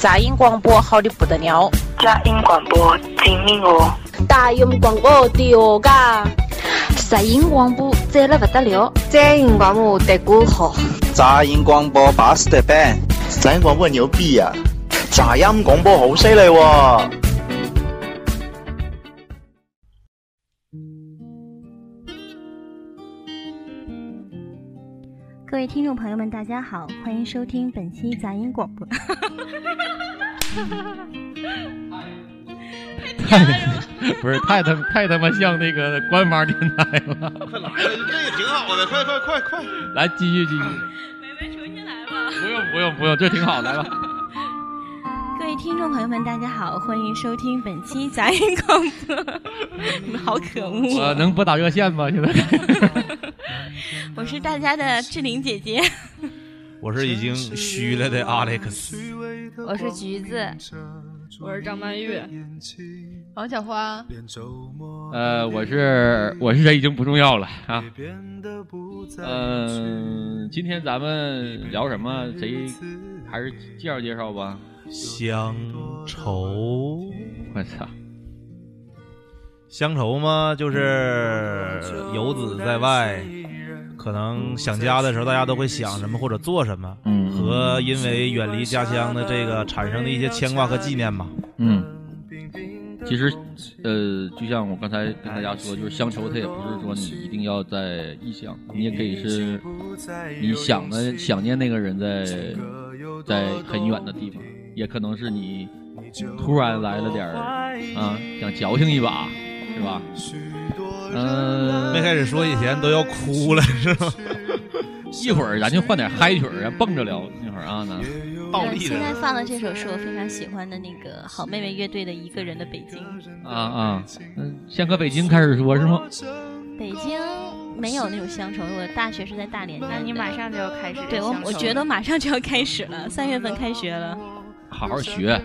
杂音广播好的不得了，杂音广播精明哦，大音广播的哦嘎，杂音广播赞了不得了，杂音广播的歌好，杂音广播巴适的板，杂音广播牛逼呀，杂音广播好犀利喎。位听众朋友们，大家好，欢迎收听本期杂音广播。太不是太他太他妈像那个官方电台了。快来了，这个挺好的，快快快快，来继续继续。没没重新来吧。不用不用不用，这挺好，来吧。各位听众朋友们，大家好，欢迎收听本期杂音广播。你 们好可恶！我能拨打热线吗？现在？我是大家的志玲姐姐，我是已经虚了的 Alex，我是橘子，我是张曼玉，王小花，呃，我是我是谁已经不重要了啊。嗯，今天咱们聊什么？谁还是介绍介绍吧。乡愁，我操！乡愁嘛，就是游子在外，可能想家的时候，大家都会想什么或者做什么，嗯，和因为远离家乡的这个产生的一些牵挂和纪念吧，嗯。其实，呃，就像我刚才跟大家说，就是乡愁，它也不是说你一定要在异乡，你也可以是你想的想念那个人在在很远的地方，也可能是你突然来了点儿啊，想矫情一把。是吧？嗯，没开始说以前都要哭了，是吧？一会儿咱就换点嗨曲儿，蹦着聊。那会儿啊，呢，倒立。现在放的这首是我非常喜欢的那个好妹妹乐队的《一个人的北京》。啊啊，嗯，先搁北京开始说，是吗？北京没有那种乡愁，我大学是在大连。那你马上就要开始？对我，我觉得马上就要开始了，三月份开学了。好好学。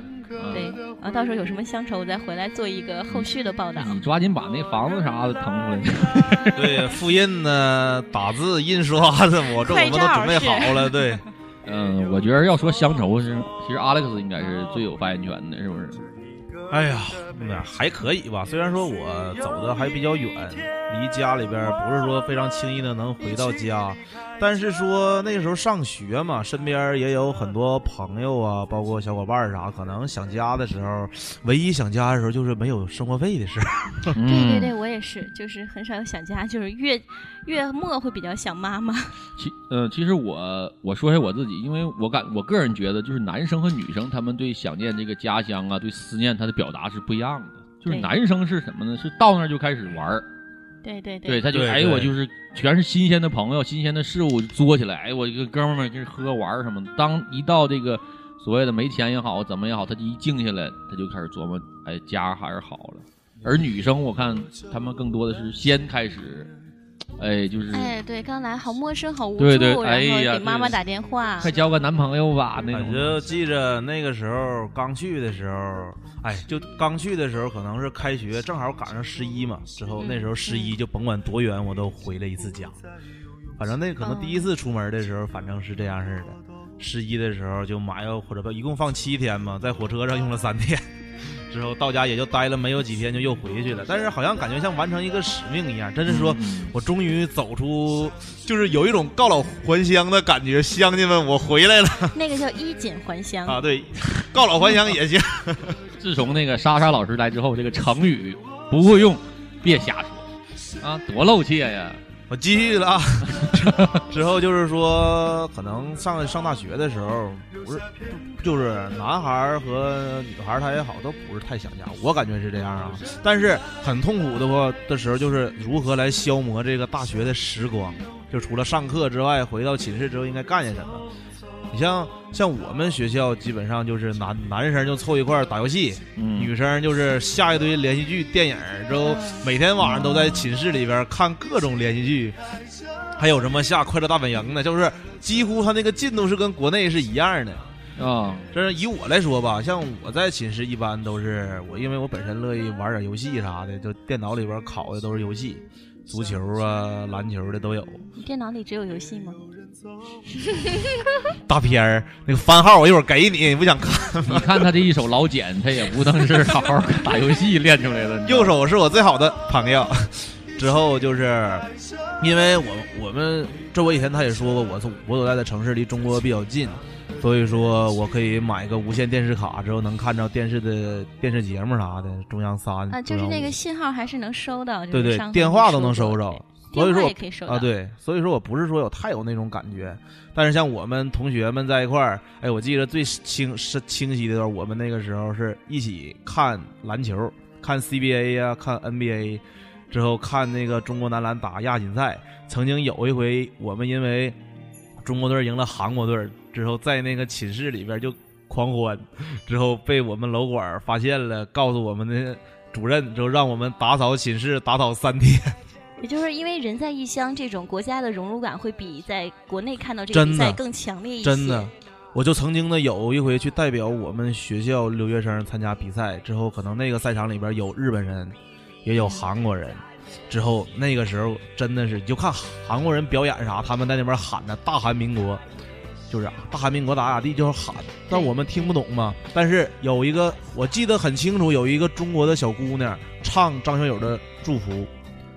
对，然后到时候有什么乡愁，我再回来做一个后续的报道。你抓紧把那房子啥的腾出来。对，复印呢，打字、印刷的，我这我们都准备好了。对，嗯，我觉得要说乡愁是，其实 Alex 应该是最有发言权的，是不是？哎呀，那还可以吧。虽然说我走的还比较远，离家里边不是说非常轻易的能回到家。但是说那个时候上学嘛，身边也有很多朋友啊，包括小伙伴啥，可能想家的时候，唯一想家的时候就是没有生活费的时候。对对对，我也是，就是很少有想家，就是月月末会比较想妈妈。其呃，其实我我说一下我自己，因为我感我个人觉得，就是男生和女生他们对想念这个家乡啊，对思念他的表达是不一样的。就是男生是什么呢？是到那儿就开始玩儿。对对对，他就哎，我就是全是新鲜的朋友，新鲜的事物作起来，哎，我一个哥们们就是喝玩什么的。当一到这个所谓的没钱也好，怎么也好，他就一静下来，他就开始琢磨，哎，家还是好了。而女生，我看他们更多的是先开始。哎，就是哎，对，刚来好陌生，好无助，对对，哎呀，给妈妈打电话，快交个男朋友吧，那种。就记着那个时候刚去的时候，哎，就刚去的时候，可能是开学正好赶上十一嘛，之后那时候十一就甭管多远，我都回了一次家。反正那可能第一次出门的时候，反正是这样式的。十一的时候就买个火车票，一共放七天嘛，在火车上用了三天。之后到家也就待了没有几天，就又回去了。但是好像感觉像完成一个使命一样，真是说我终于走出，就是有一种告老还乡的感觉。乡亲们，我回来了。那个叫衣锦还乡啊，对，告老还乡也行。自从那个莎莎老师来之后，这个成语不会用，别瞎说啊，多露怯呀。我继续了啊，之后就是说，可能上上大学的时候，不是，就是男孩和女孩他也好，都不是太想家。我感觉是这样啊，但是很痛苦的话的时候，就是如何来消磨这个大学的时光，就除了上课之外，回到寝室之后应该干些什么。你像像我们学校基本上就是男男生就凑一块打游戏，女生就是下一堆连续剧、电影，之后每天晚上都在寝室里边看各种连续剧，还有什么下《快乐大本营》的，就是几乎他那个进度是跟国内是一样的啊。这是以我来说吧，像我在寝室一般都是我，因为我本身乐意玩点游戏啥的，就电脑里边拷的都是游戏。足球啊，篮球的都有。你电脑里只有游戏吗？大片儿那个番号，我一会儿给你，你不想看？你看他这一手老茧，他也不能是好好打游戏练出来的。右手是我最好的朋友。之后就是，因为我我们这我以前他也说过，我从我所在的城市离中国比较近，所以说我可以买个无线电视卡，之后能看到电视的电视节目啥的，中央三啊，就是那个信号还是能收到，对对，电话都能收着，所以说也可以收啊，对，所以说我不是说有太有那种感觉，但是像我们同学们在一块儿，哎，我记得最清是清晰的段，我们那个时候是一起看篮球，看 CBA 呀，看 NBA。之后看那个中国男篮打亚锦赛，曾经有一回我们因为中国队赢了韩国队，之后在那个寝室里边就狂欢，之后被我们楼管发现了，告诉我们的主任，之后让我们打扫寝室打扫三天。也就是因为人在异乡，这种国家的融入感会比在国内看到这个比赛更强烈一些。真的，我就曾经呢有一回去代表我们学校留学生参加比赛，之后可能那个赛场里边有日本人。也有韩国人，之后那个时候真的是就看韩国人表演啥，他们在那边喊的“大韩民国”，就是“大韩民国”咋咋地就是喊，但我们听不懂嘛。但是有一个我记得很清楚，有一个中国的小姑娘唱张学友的《祝福》，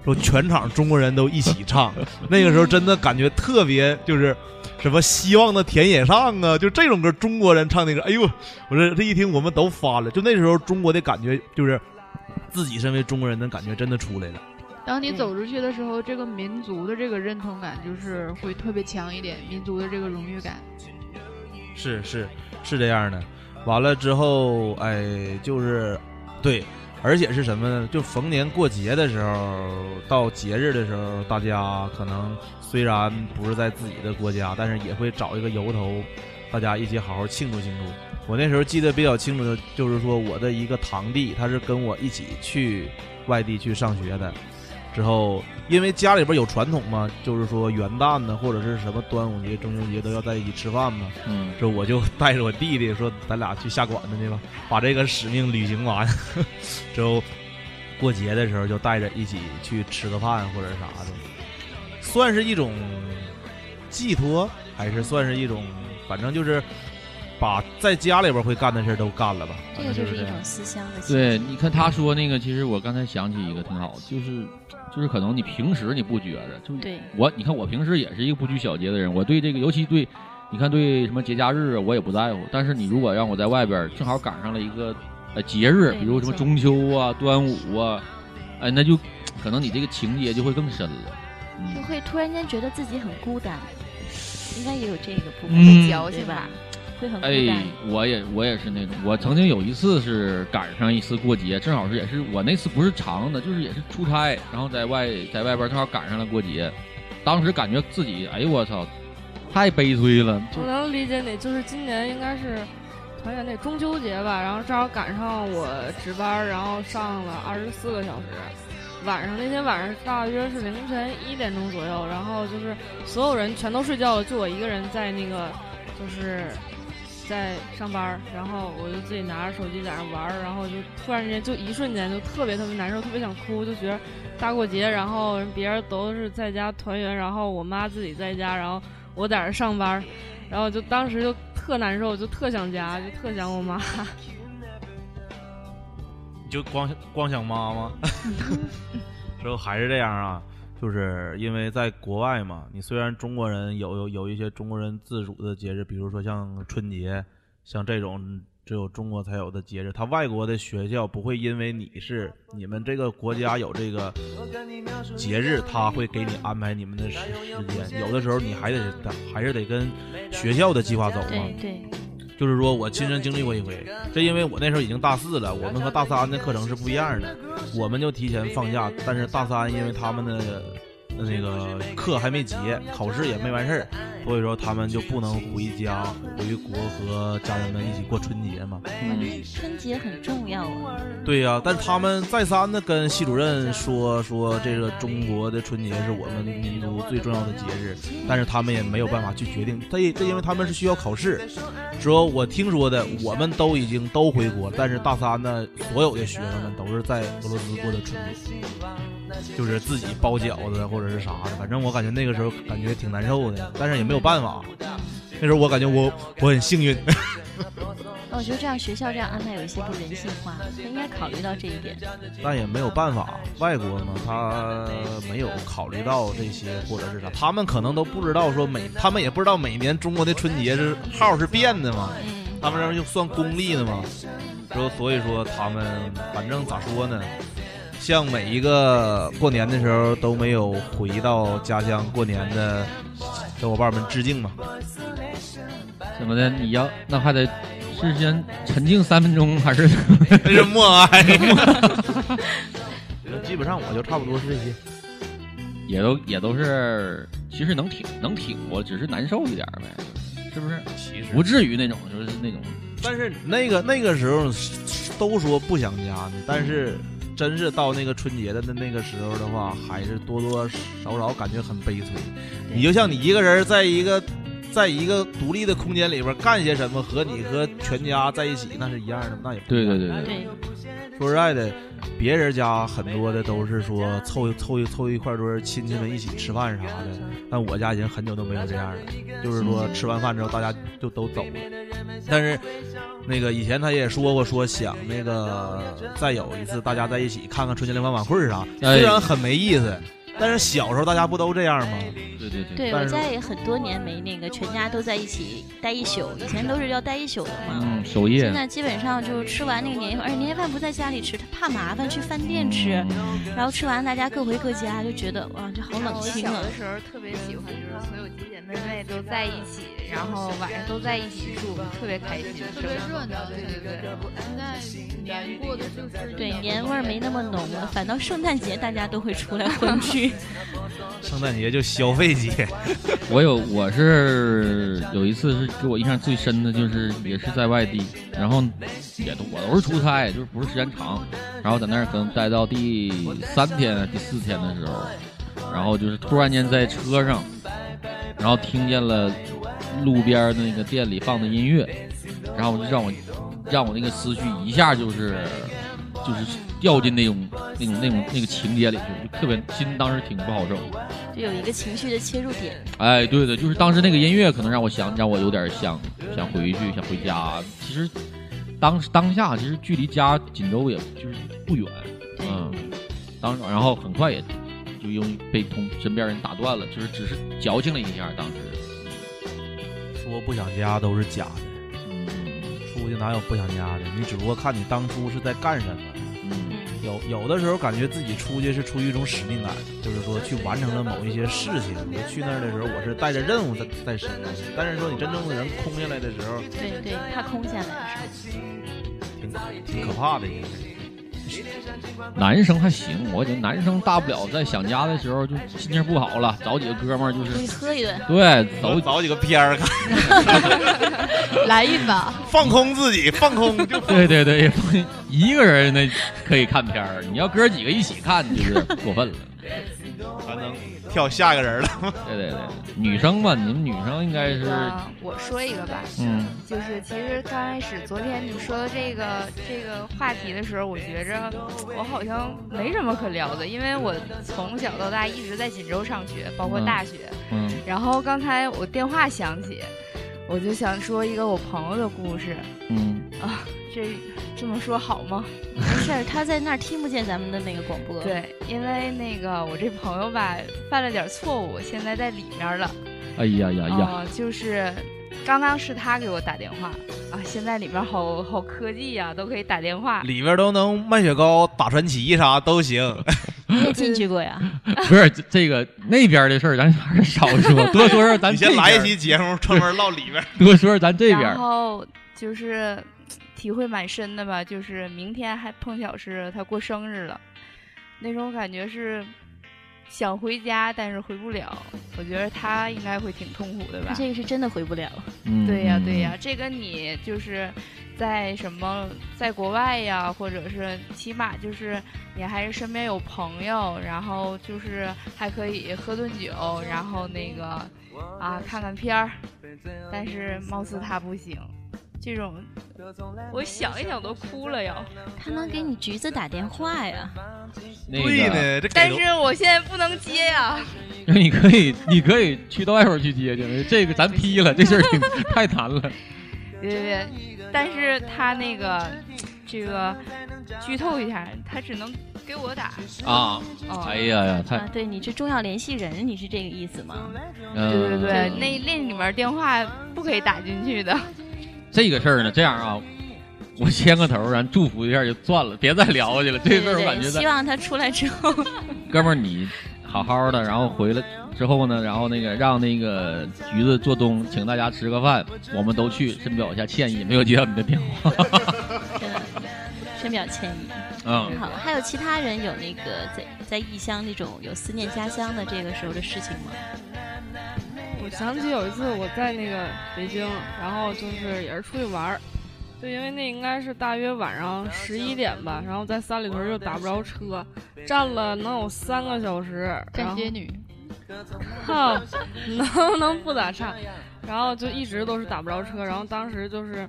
说全场中国人都一起唱。那个时候真的感觉特别，就是什么希望的田野上啊，就这种歌，中国人唱那个，哎呦，我这这一听我们都发了。就那时候中国的感觉就是。自己身为中国人的感觉真的出来了。当你走出去的时候，这个民族的这个认同感就是会特别强一点，民族的这个荣誉感。是是是这样的。完了之后，哎，就是对，而且是什么呢？就逢年过节的时候，到节日的时候，大家可能虽然不是在自己的国家，但是也会找一个由头，大家一起好好庆祝庆祝。我那时候记得比较清楚的，就是说我的一个堂弟，他是跟我一起去外地去上学的。之后，因为家里边有传统嘛，就是说元旦呢，或者是什么端午节、中秋节都要在一起吃饭嘛。嗯。这我就带着我弟弟说，咱俩去下馆子去吧，把这个使命履行完。之后，过节的时候就带着一起去吃个饭或者啥的，算是一种寄托，还是算是一种，反正就是。把在家里边会干的事都干了吧，这个就是一种思乡的。对，你看他说那个，其实我刚才想起一个挺好，就是就是可能你平时你不觉得，就我你看我平时也是一个不拘小节的人，我对这个尤其对，你看对什么节假日我也不在乎，但是你如果让我在外边正好赶上了一个呃节日，比如什么中秋啊、端午啊，哎，那就可能你这个情节就会更深了，就会突然间觉得自己很孤单，应该也有这个部分矫情吧。哎，我也我也是那种，我曾经有一次是赶上一次过节，正好是也是我那次不是长的，就是也是出差，然后在外在外边正好赶上了过节，当时感觉自己哎呦我操，太悲催了。我能理解你，就是今年应该是团圆那中秋节吧，然后正好赶上我值班，然后上了二十四个小时，晚上那天晚上大约是凌晨一点钟左右，然后就是所有人全都睡觉了，就我一个人在那个就是。在上班，然后我就自己拿着手机在那玩儿，然后就突然之间就一瞬间就特别特别难受，特别想哭，就觉得大过节，然后别人都是在家团圆，然后我妈自己在家，然后我在这上班，然后就当时就特难受，就特想家，就特想我妈。你就光光想妈妈，之后还是这样啊？就是因为在国外嘛，你虽然中国人有有一些中国人自主的节日，比如说像春节，像这种只有中国才有的节日，他外国的学校不会因为你是你们这个国家有这个节日，他会给你安排你们的时时间，有的时候你还得还是得跟学校的计划走嘛。就是说我亲身经历过一回，这因为我那时候已经大四了，我们和大三的课程是不一样的，我们就提前放假，但是大三因为他们的。那个课还没结，考试也没完事儿，所以说他们就不能回家回国和家人们一起过春节嘛。嗯，春节很重要啊。对呀，但是他们再三的跟系主任说说这个中国的春节是我们民族最重要的节日，但是他们也没有办法去决定，这这因为他们是需要考试。说我听说的，我们都已经都回国，但是大三的，所有的学生们都是在俄罗斯过的春节。就是自己包饺子或者是啥的，反正我感觉那个时候感觉挺难受的，但是也没有办法。那时候我感觉我我很幸运。那我觉得这样学校这样安排有一些不人性化，他应该考虑到这一点。但也没有办法，外国嘛，他没有考虑到这些，或者是啥，他们可能都不知道说每，他们也不知道每年中国的春节是号是变的嘛，他们这就算公历的嘛，说所以说他们反正咋说呢？向每一个过年的时候都没有回到家乡过年的小伙伴们致敬嘛？怎么的？你要那还得事先沉静三分钟，还是那是默哀？基本上我就差不多是这些，也都也都是，其实能挺能挺过，只是难受一点呗，是不是？其实不至于那种，就是那种。但是那个那个时候都说不想家呢，但是真是到那个春节的那那个时候的话，还是多多少少感觉很悲催。你就像你一个人在一个在一个独立的空间里边干些什么，和你和全家在一起那是一样的，那也对对对对。说实在的，别人家很多的都是说凑凑一凑一块堆亲戚们一起吃饭啥的，但我家已经很久都没有这样了，就是说吃完饭之后大家就都走了。但是那个以前他也说过，说想那个再有一次大家在一起看看春节联欢晚会啥，虽然很没意思。但是小时候大家不都这样吗？对对对。对我家也很多年没那个全家都在一起待一宿，以前都是要待一宿的嘛。嗯，守夜。现在基本上就吃完那个年夜饭，而且年夜饭不在家里吃，他怕麻烦，去饭店吃。然后吃完大家各回各家，就觉得哇，这好冷清啊。小的时候特别喜欢，就是所有姐姐妹妹都在一起，然后晚上都在一起住，特别开心，特别热闹。对对对。现在年过的就是对年味儿没那么浓了，反倒圣诞节大家都会出来混 圣诞节就消费节，我有我是有一次是给我印象最深的，就是也是在外地，然后也都我都是出差，就是不是时间长，然后在那儿可能待到第三天、第四天的时候，然后就是突然间在车上，然后听见了路边那个店里放的音乐，然后我就让我让我那个思绪一下就是就是。掉进那种、那种、那种、那个情节里去，就特别心当时挺不好受。就有一个情绪的切入点。哎，对的，就是当时那个音乐可能让我想，让我有点想想回去，想回家。其实当当下其实距离家锦州也就是不远，嗯。当然后很快也就因为被同身边人打断了，就是只是矫情了一下。当时说不想家都是假的，嗯，出去哪有不想家的？你只不过看你当初是在干什么。有有的时候感觉自己出去是出于一种使命感，就是说去完成了某一些事情。我去那儿的时候，我是带着任务在在身上。但是说你真正的人空下来的时候，对对，他空下来的时候挺挺可怕的。男生还行，我觉得男生大不了在想家的时候就心情不好了，找几个哥们儿就是喝一顿，对，找找几个片儿看，来一把，放空自己，放空就 对对对，一个人那可以看片儿，你要哥几个一起看就是过分了，还能。跳下个人了，对对对，女生嘛，你们女生应该是。我说一个吧，嗯，就是其实刚开始昨天你说的这个这个话题的时候，我觉着我好像没什么可聊的，因为我从小到大一直在锦州上学，包括大学，嗯，然后刚才我电话响起，我就想说一个我朋友的故事，嗯啊。这这么说好吗？没事儿，他在那儿听不见咱们的那个广播。对，因为那个我这朋友吧犯了点错误，现在在里面了。哎呀呀呀！就是刚刚是他给我打电话啊，现在里面好好科技呀，都可以打电话。里面都能卖雪糕、打传奇啥都行。你也进去过呀？不是这个那边的事儿，咱还是少说，多说说咱。先来一期节目专门唠里边，多说说咱这边。然后就是。体会蛮深的吧，就是明天还碰巧是他过生日了，那种感觉是想回家，但是回不了。我觉得他应该会挺痛苦的吧。这个是真的回不了。对呀，对呀，这跟你就是在什么在国外呀，或者是起码就是你还是身边有朋友，然后就是还可以喝顿酒，然后那个啊看看片儿，但是貌似他不行。这种，我想一想都哭了呀。他能给你橘子打电话呀？对呢，但是我现在不能接呀。你可以，你可以去到外边去接去。这个咱批了，这事儿太难了。别别别，但是他那个这个剧透一下，他只能给我打啊。哦哎呀呀，太对你这重要联系人，你是这个意思吗？对对对，那那里面电话不可以打进去的。这个事儿呢，这样啊。我牵个头，咱祝福一下就算了，别再聊下去了。这事儿我感觉希望他出来之后，哥们儿你好好的，然后回来之后呢，然后那个让那个橘子做东，请大家吃个饭，我们都去，深表一下歉意，没有接到你的电话，深表歉意。嗯，好，还有其他人有那个在在异乡那种有思念家乡的这个时候的事情吗？我想起有一次我在那个北京，然后就是也是出去玩儿。就因为那应该是大约晚上十一点吧，然后在三里屯又打不着车，站了能有三个小时。站街女，靠，能不能不咋唱？然后就一直都是打不着车，然后当时就是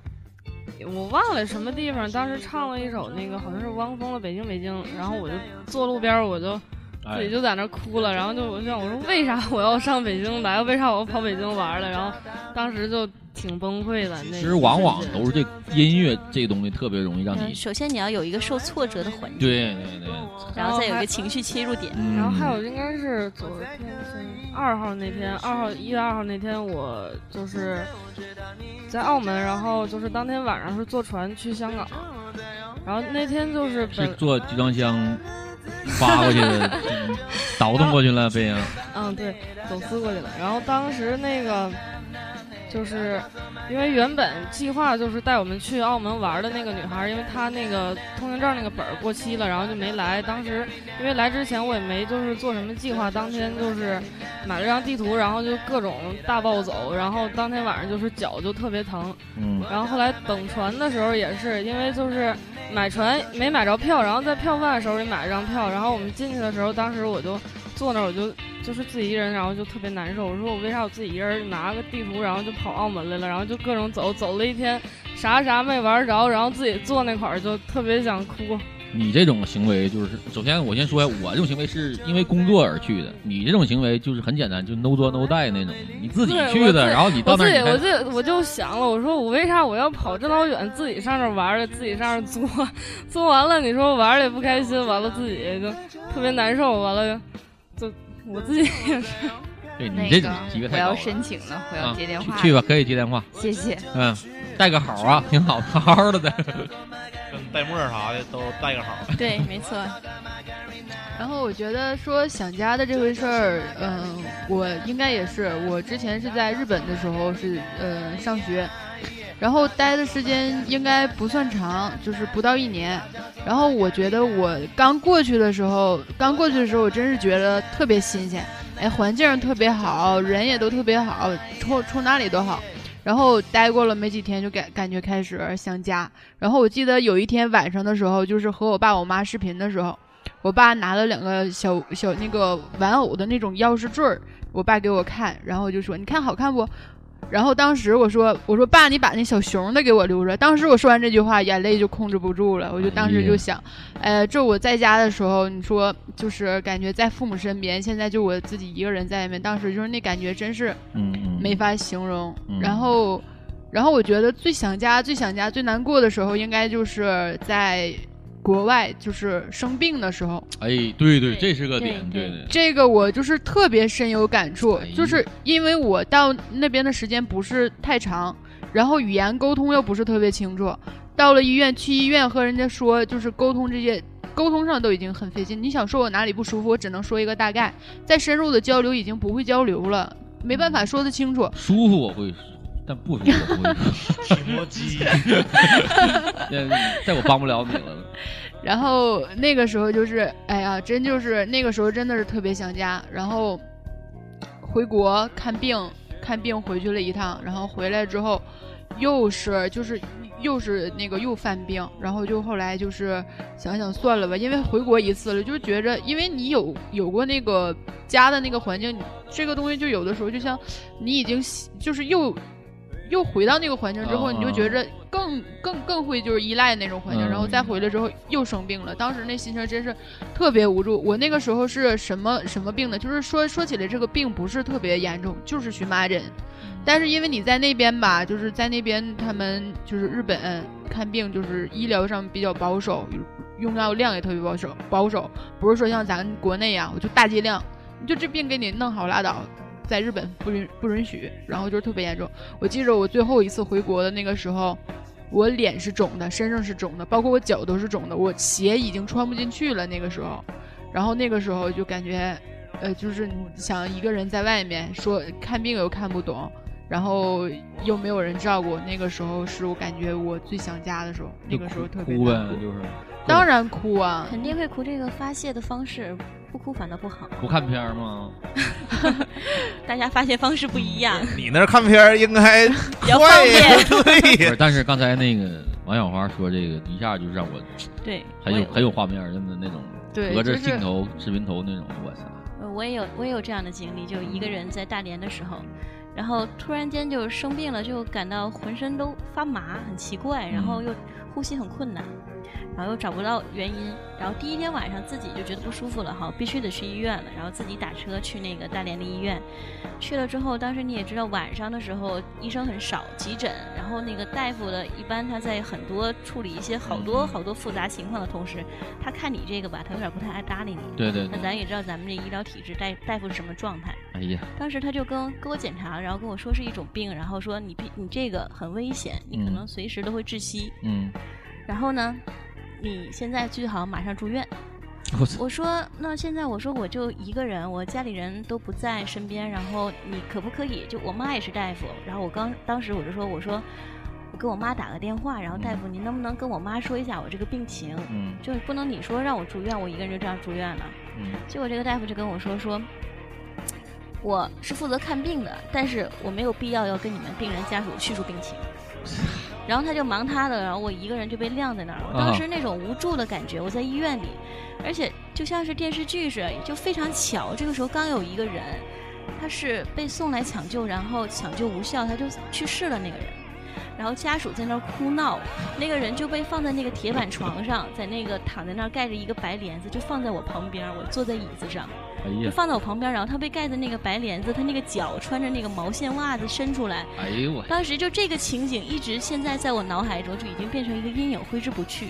我忘了什么地方，当时唱了一首那个好像是汪峰的《北京北京》，然后我就坐路边我就自己就在那哭了，然后就我想我说为啥我要上北京来？为啥我要跑北京玩了？然后当时就。挺崩溃的。其实往往都是这音乐这东西特别容易让你。首先你要有一个受挫折的环境。对对对。然后再有一个情绪切入点。然后还有应该是昨天二号那天，二号一月二号那天，我就是在澳门，然后就是当天晚上是坐船去香港，然后那天就是是坐集装箱 发过去的，倒腾过去了飞啊。嗯，对，走私过去了。然后当时那个。就是因为原本计划就是带我们去澳门玩的那个女孩，因为她那个通行证那个本儿过期了，然后就没来。当时因为来之前我也没就是做什么计划，当天就是买了张地图，然后就各种大暴走，然后当天晚上就是脚就特别疼。嗯。然后后来等船的时候也是因为就是买船没买着票，然后在票贩手里买了张票，然后我们进去的时候，当时我就坐那儿我就。就是自己一人，然后就特别难受。我说我为啥我自己一人拿个地图，然后就跑澳门来了，然后就各种走，走了一天，啥啥没玩着，然后自己坐那块儿就特别想哭。你这种行为就是，首先我先说，我这种行为是因为工作而去的。你这种行为就是很简单，就 no 作 no die 那种，你自己去的，然后你到那儿，我自己我就我就想了，我说我为啥我要跑这老远，自己上这玩儿，自己上这坐，坐完了你说玩的也不开心，完了自己就特别难受，完了就。我自己也是，对你这几个我要申请了，我要接电话。去吧，可以接电话。谢谢。嗯，带个好啊，挺好，好好的带。跟带沫啥的都带个好。对，没错。然后我觉得说想家的这回事儿，嗯，我应该也是。我之前是在日本的时候是呃上学。然后待的时间应该不算长，就是不到一年。然后我觉得我刚过去的时候，刚过去的时候，我真是觉得特别新鲜，哎，环境特别好，人也都特别好，冲冲哪里都好。然后待过了没几天，就感感觉开始想家。然后我记得有一天晚上的时候，就是和我爸我妈视频的时候，我爸拿了两个小小那个玩偶的那种钥匙坠儿，我爸给我看，然后就说：“你看好看不？”然后当时我说：“我说爸，你把那小熊的给我留着。”当时我说完这句话，眼泪就控制不住了。我就当时就想，呃，这我在家的时候，你说就是感觉在父母身边，现在就我自己一个人在外面，当时就是那感觉真是，没法形容。然后，然后我觉得最想家、最想家、最难过的时候，应该就是在。国外就是生病的时候，哎，对对，这是个点，对对。这个我就是特别深有感触，就是因为我到那边的时间不是太长，然后语言沟通又不是特别清楚，到了医院去医院和人家说，就是沟通这些沟通上都已经很费劲。你想说我哪里不舒服，我只能说一个大概，再深入的交流已经不会交流了，没办法说得清楚。舒服我会。但不舒服，提莫基，这我帮不了你了。然后那个时候就是，哎呀，真就是那个时候真的是特别想家。然后回国看病，看病回去了一趟，然后回来之后又是就是又是那个又犯病，然后就后来就是想想算了吧，因为回国一次了，就觉着因为你有有过那个家的那个环境，这个东西就有的时候就像你已经就是又。又回到那个环境之后，你就觉着更更更会就是依赖那种环境，嗯然后再回来之后又生病了，当时那心情真是特别无助。我那个时候是什么什么病呢？就是说说起来这个病不是特别严重，就是荨麻疹。但是因为你在那边吧，就是在那边他们就是日本看病就是医疗上比较保守，用药量也特别保守，保守不是说像咱国内呀、我就大剂量，你就这病给你弄好拉倒。在日本不允不允许，然后就是特别严重。我记着我最后一次回国的那个时候，我脸是肿的，身上是肿的，包括我脚都是肿的，我鞋已经穿不进去了。那个时候，然后那个时候就感觉，呃，就是想一个人在外面说看病又看不懂，然后又没有人照顾，那个时候是我感觉我最想家的时候。那个时候特别，当然哭啊，肯定会哭。这个发泄的方式，不哭反倒不好。不看片儿吗？大家发泄方式不一样。你那儿看片儿应该 比较方便对但是刚才那个王小花说这个，一下就让我对很有很有画面，真的那种对隔着镜头、视频头那种，我操！呃我也有我也有这样的经历，就一个人在大连的时候，然后突然间就生病了，就感到浑身都发麻，很奇怪，然后又呼吸很困难，然后又找不到原因，然后第一天晚上自己就觉得不舒服了，哈，必须得去医院了，然后自己打车去那个大连的医院，去了之后，当时你也知道晚上的时候医生很少，急诊，然后那个大夫的一般他在很多处理一些好多好多复杂情况的同时，他看你这个吧，他有点不太爱搭理你。对对对那咱也知道咱们这医疗体制，大大夫是什么状态。哎呀，当时他就跟跟我检查，然后跟我说是一种病，然后说你必你这个很危险，你可嗯能随时都会窒息。嗯，然后呢，你现在最好马上住院。我，我说那现在我说我就一个人，我家里人都不在身边，然后你可不可以？就我妈也是大夫，然后我刚当时我就说我说我给我妈打个电话，然后大夫您能不能跟我妈说一下我这个病情？嗯就是不能你说让我住院，我一个人就这样住院了。嗯结果这个大夫就跟我说说，我是负责看病的，但是我没有必要要跟你们病人家属叙述病情。然后他就忙他的，然后我一个人就被晾在那儿。我当时那种无助的感觉，我在医院里，而且就像是电视剧似的，就非常巧。这个时候刚有一个人，他是被送来抢救，然后抢救无效，他就去世了。那个人，然后家属在那儿哭闹，那个人就被放在那个铁板床上，在那个躺在那儿盖着一个白帘子，就放在我旁边，我坐在椅子上。就放在我旁边，然后他被盖在那个白帘子，他那个脚穿着那个毛线袜子伸出来，哎呦我，当时就这个情景一直现在在我脑海中就已经变成一个阴影，挥之不去。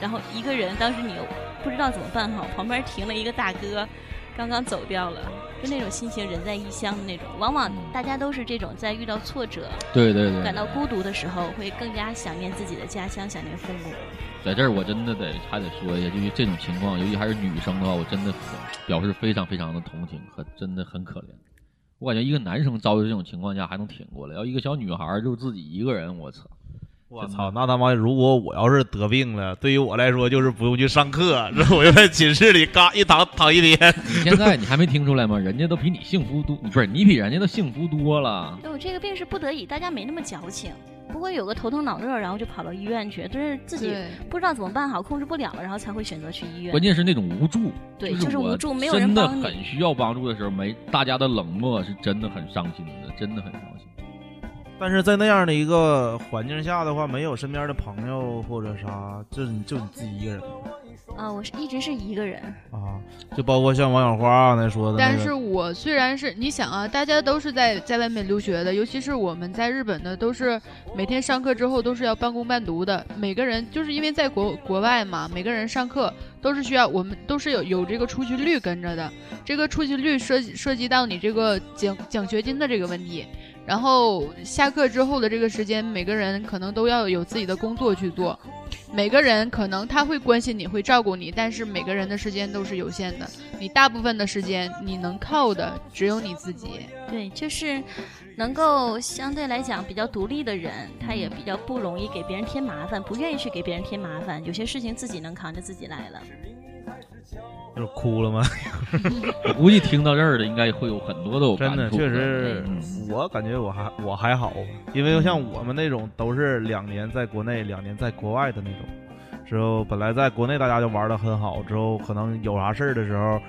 然后一个人，当时你又不知道怎么办哈，旁边停了一个大哥，刚刚走掉了，就那种心情，人在异乡的那种。往往大家都是这种，在遇到挫折、对对对感到孤独的时候，会更加想念自己的家乡，想念父母。在这儿我真的得还得说一下，就是这种情况，尤其还是女生的话，我真的表示非常非常的同情和真的很可怜。我感觉一个男生遭遇这种情况下还能挺过来，要一个小女孩儿就自己一个人，我操！我操，那他妈如果我要是得病了，对于我来说就是不用去上课，然后我就在寝室里嘎一躺躺一天。你现在你还没听出来吗？人家都比你幸福多，不是你比人家都幸福多了。对我这个病是不得已，大家没那么矫情，不会有个头疼脑热，然后就跑到医院去，就是自己不知道怎么办好，控制不了了，然后才会选择去医院。关键是那种无助，对就是无助没有人真的很需要帮助的时候，没大家的冷漠是真的很伤心的，真的很伤心。但是在那样的一个环境下的话，没有身边的朋友或者啥，就你就你自己一个人啊，我是一直是一个人，啊，就包括像王小花刚才说的、那个，但是我虽然是你想啊，大家都是在在外面留学的，尤其是我们在日本的，都是每天上课之后都是要半工半读的。每个人就是因为在国国外嘛，每个人上课都是需要我们都是有有这个出勤率跟着的，这个出勤率涉及涉及到你这个奖奖学金的这个问题。然后下课之后的这个时间，每个人可能都要有自己的工作去做。每个人可能他会关心你，会照顾你，但是每个人的时间都是有限的。你大部分的时间，你能靠的只有你自己。对，就是能够相对来讲比较独立的人，他也比较不容易给别人添麻烦，不愿意去给别人添麻烦，有些事情自己能扛着自己来了。就是哭了吗？我估计听到这儿的应该会有很多的有真的触确实嗯，我感觉我还我还好，因为像我们那种都是两年在国内，两年在国外的那种，之后本来在国内大家就玩的很好，之后可能有啥事儿的时候，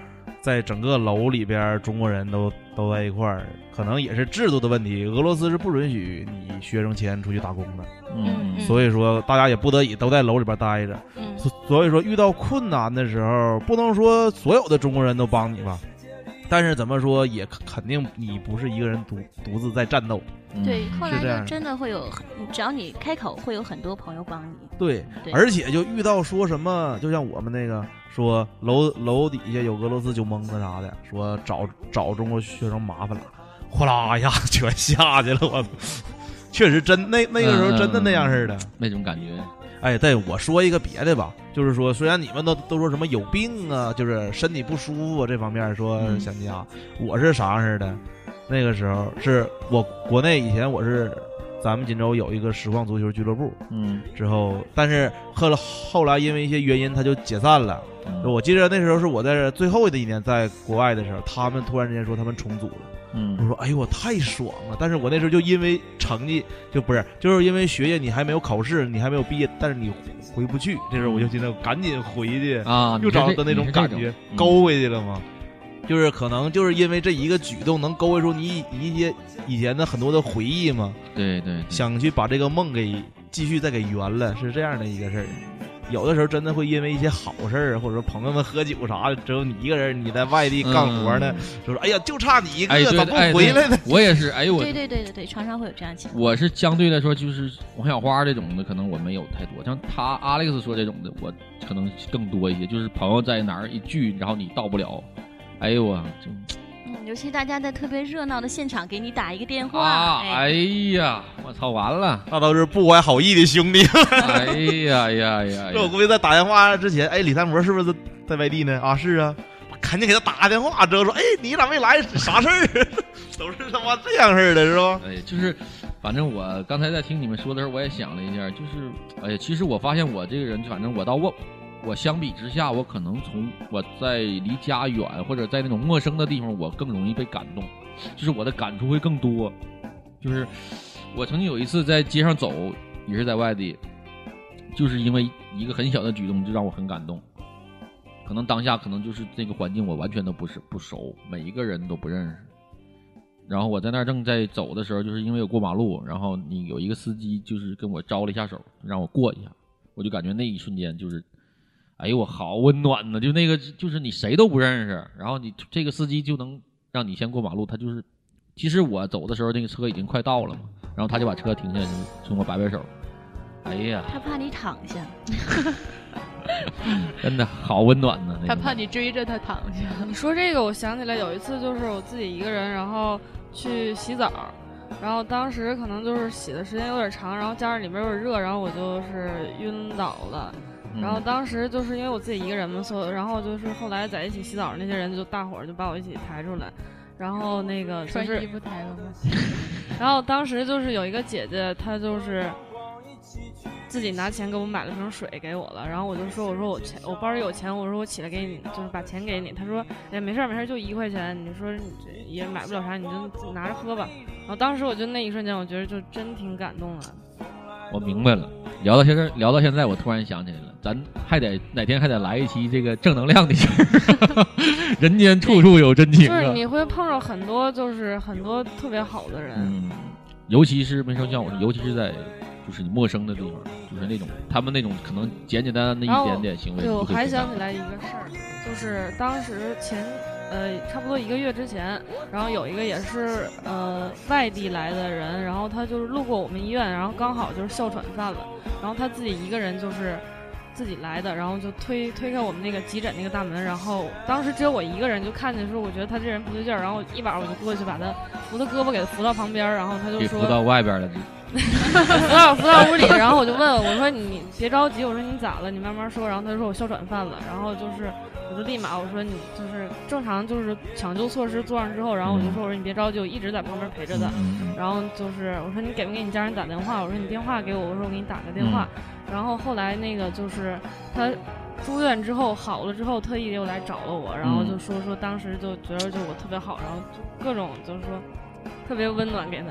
在整个楼里边，中国人都都在一块儿，可能也是制度的问题。俄罗斯是不允许你学生签出去打工的，嗯所以说大家也不得已都在楼里边待着。嗯所所以说遇到困难的时候，不能说所有的中国人都帮你吧，但是怎么说也肯肯定你不是一个人独独自在战斗。对，后来就真的会有，只要你开口，会有很多朋友帮你。对，对而且就遇到说什么，就像我们那个说楼楼底下有俄罗斯酒蒙子啥的，说找找中国学生麻烦了，哗啦一下全下去了，我！确实真那那个时候真的那样似的，那种感觉。哎，对，我说一个别的吧，就是说，虽然你们都都说什么有病啊，就是身体不舒服啊这方面说嗯想家，我是啥样似的？那个时候是我国内以前我是咱们锦州有一个实况足球俱乐部，嗯，之后但是后来后来因为一些原因他就解散了。嗯我记得那时候是我在最后的一年在国外的时候，他们突然之间说他们重组了。嗯我说：“哎呦，我太爽了！”但是我那时候就因为成绩就不是，就是因为学业你还没有考试，你还没有毕业，但是你回不去。这时候我就觉得，赶紧回去啊又找到那种感觉勾回去了嘛。就是可能就是因为这一个举动，能勾回出你你一些以前的很多的回忆嘛。对对，想去把这个梦给继续再给圆了，是这样的一个事儿。有的时候真的会因为一些好事儿，或者说朋友们喝酒啥的，只有你一个人你在外地干活呢，就说哎呀，就差你一个，咋不哎回来呢？对我也是，哎呦我对对对对对，常常会有这样情况。我是相对来说，就是王小花这种的，可能我没有太多。像他 Alex 说这种的，我可能更多一些。就是朋友在哪儿一聚，然后你到不了，哎呦我就嗯，尤其大家在特别热闹的现场给你打一个电话，啊，哎，哎呀，我操，完了，那都是不怀好意的兄弟。哎呀呀呀这我！估计在打电话之前，哎，李三模是不是在外地呢？啊，是啊，赶紧给他打个电话，之后说，哎，你咋没来？啥事儿？都是他妈这样式儿的，是吧？哎，就是，反正我刚才在听你们说的时候，我也想了一下，就是，哎呀，其实我发现我这个人，反正我到我，我相比之下，我可能从我在离家远或者在那种陌生的地方，我更容易被感动，就是我的感触会更多。就是我曾经有一次在街上走，也是在外地，就是因为一个很小的举动就让我很感动。可能当下可能就是这个环境我完全都不是不熟，每一个人都不认识。然后我在那儿正在走的时候，就是因为有过马路，然后你有一个司机就是跟我招了一下手，让我过一下，我就感觉那一瞬间就是，哎呦我好温暖呢！就那个就是你谁都不认识，然后你这个司机就能让你先过马路，他就是，其实我走的时候那个车已经快到了嘛，然后他就把车停下来，就冲我摆摆手，哎呀，他怕你躺下。真的好温暖呢！那他怕你追着他躺下。你说这个，我想起来有一次，就是我自己一个人，然后去洗澡，然后当时可能就是洗的时间有点长，然后加上里面有点热，然后我就是晕倒了。然后当时就是因为我自己一个人嘛，所以然后就是后来在一起洗澡的那些人就大伙儿就把我一起抬出来，然后那个就是穿衣服抬了吗？然后当时就是有一个姐姐，她就是自己拿钱给我买了瓶水给我了，然后我就说我说我钱我包里有钱，我说我起来给你，就是把钱给你。她说哎没事儿没事儿，就一块钱，你说你这也买不了啥，你就自己拿着喝吧。然后当时我就那一瞬间，我觉得就真挺感动的。我明白了。聊到现在，聊到现在，我突然想起来了，咱还得哪天还得来一期这个正能量的事儿。人间处处有真情啊！就是你会碰到很多就是很多特别好的人，嗯，尤其是没说像我，尤其是在就是你陌生的地方，就是那种他们那种可能简简单单的一点点行为，对，我还想起来一个事儿，就是当时前呃差不多一个月之前，然后有一个也是呃外地来的人，然后他就是路过我们医院，然后刚好就是哮喘犯了，然后他自己一个人就是。自己来的，然后就推推开我们那个急诊那个大门，然后当时只有我一个人，就看见说，我觉得他这人不对劲儿，然后一把我就过去把他扶他胳膊给他扶到旁边，然后他就说扶到外边了，扶到扶到屋里，然后我就问我说你别着急，我说你咋了？你慢慢说。然后他就说我哮喘犯了，然后就是我就立马我说你就是正常就是抢救措施做上之后，然后我就说我说你别着急，我一直在旁边陪着的。然后就是我说你给不给你家人打电话？我说你电话给我，我说我给你打个电话。然后后来那个就是他住院之后好了之后，特意又来找了我，然后就说说当时就觉得就我特别好，然后就各种就是说特别温暖给他。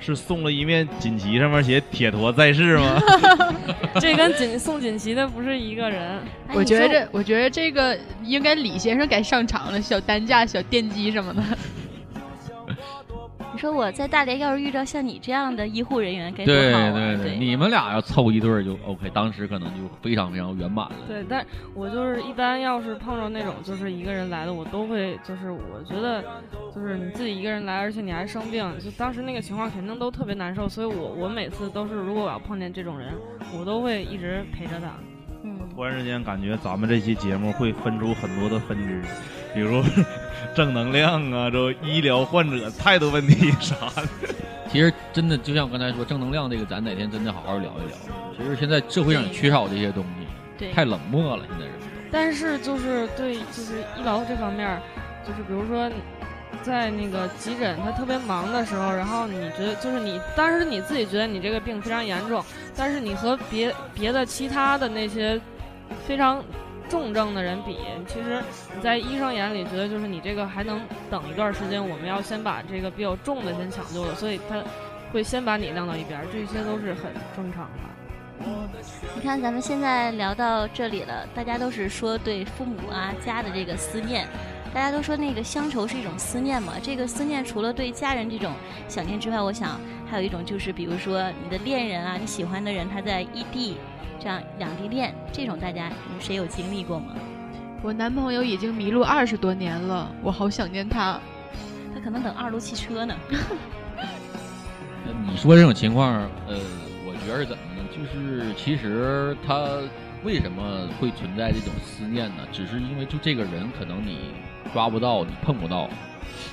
是送了一面锦旗，上面写“铁坨在世”吗？这跟锦送锦旗的不是一个人。我觉着，我觉着这个应该李先生该上场了，小担架、小电机什么的。你说我在大连要是遇到像你这样的医护人员，该多好啊！对对对，你们俩要凑一对儿就 OK，当时可能就非常非常圆满了。对，但我就是一般要是碰着那种就是一个人来的，我都会就是我觉得就是你自己一个人来，而且你还生病，就当时那个情况肯定都特别难受，所以我我每次都是如果我要碰见这种人，我都会一直陪着他。嗯，突然之间感觉咱们这期节目会分出很多的分支，比如正能量啊，这医疗患者态度问题啥的。其实真的就像我刚才说，正能量这个，咱哪天真的好好聊一聊。其实现在社会上也缺少这些东西，对，太冷漠了，现在人。但是就是对，就是医疗这方面，就是比如说。在那个急诊，他特别忙的时候，然后你觉得就是你当时你自己觉得你这个病非常严重，但是你和别别的其他的那些非常重症的人比，其实你在医生眼里觉得就是你这个还能等一段时间，我们要先把这个比较重的先抢救了，所以他会先把你晾到一边，这些都是很正常的。你看咱们现在聊到这里了，大家都是说对父母啊家的这个思念。大家都说那个乡愁是一种思念嘛，这个思念除了对家人这种想念之外，我想还有一种就是，比如说你的恋人啊，你喜欢的人他在异地，这样两地恋，这种大家谁有经历过吗？我男朋友已经迷路二十多年了，我好想念他。他可能等二路汽车呢。你说这种情况，呃，我觉得怎么呢？就是其实他为什么会存在这种思念呢？只是因为就这个人可能你。抓不到你碰不到，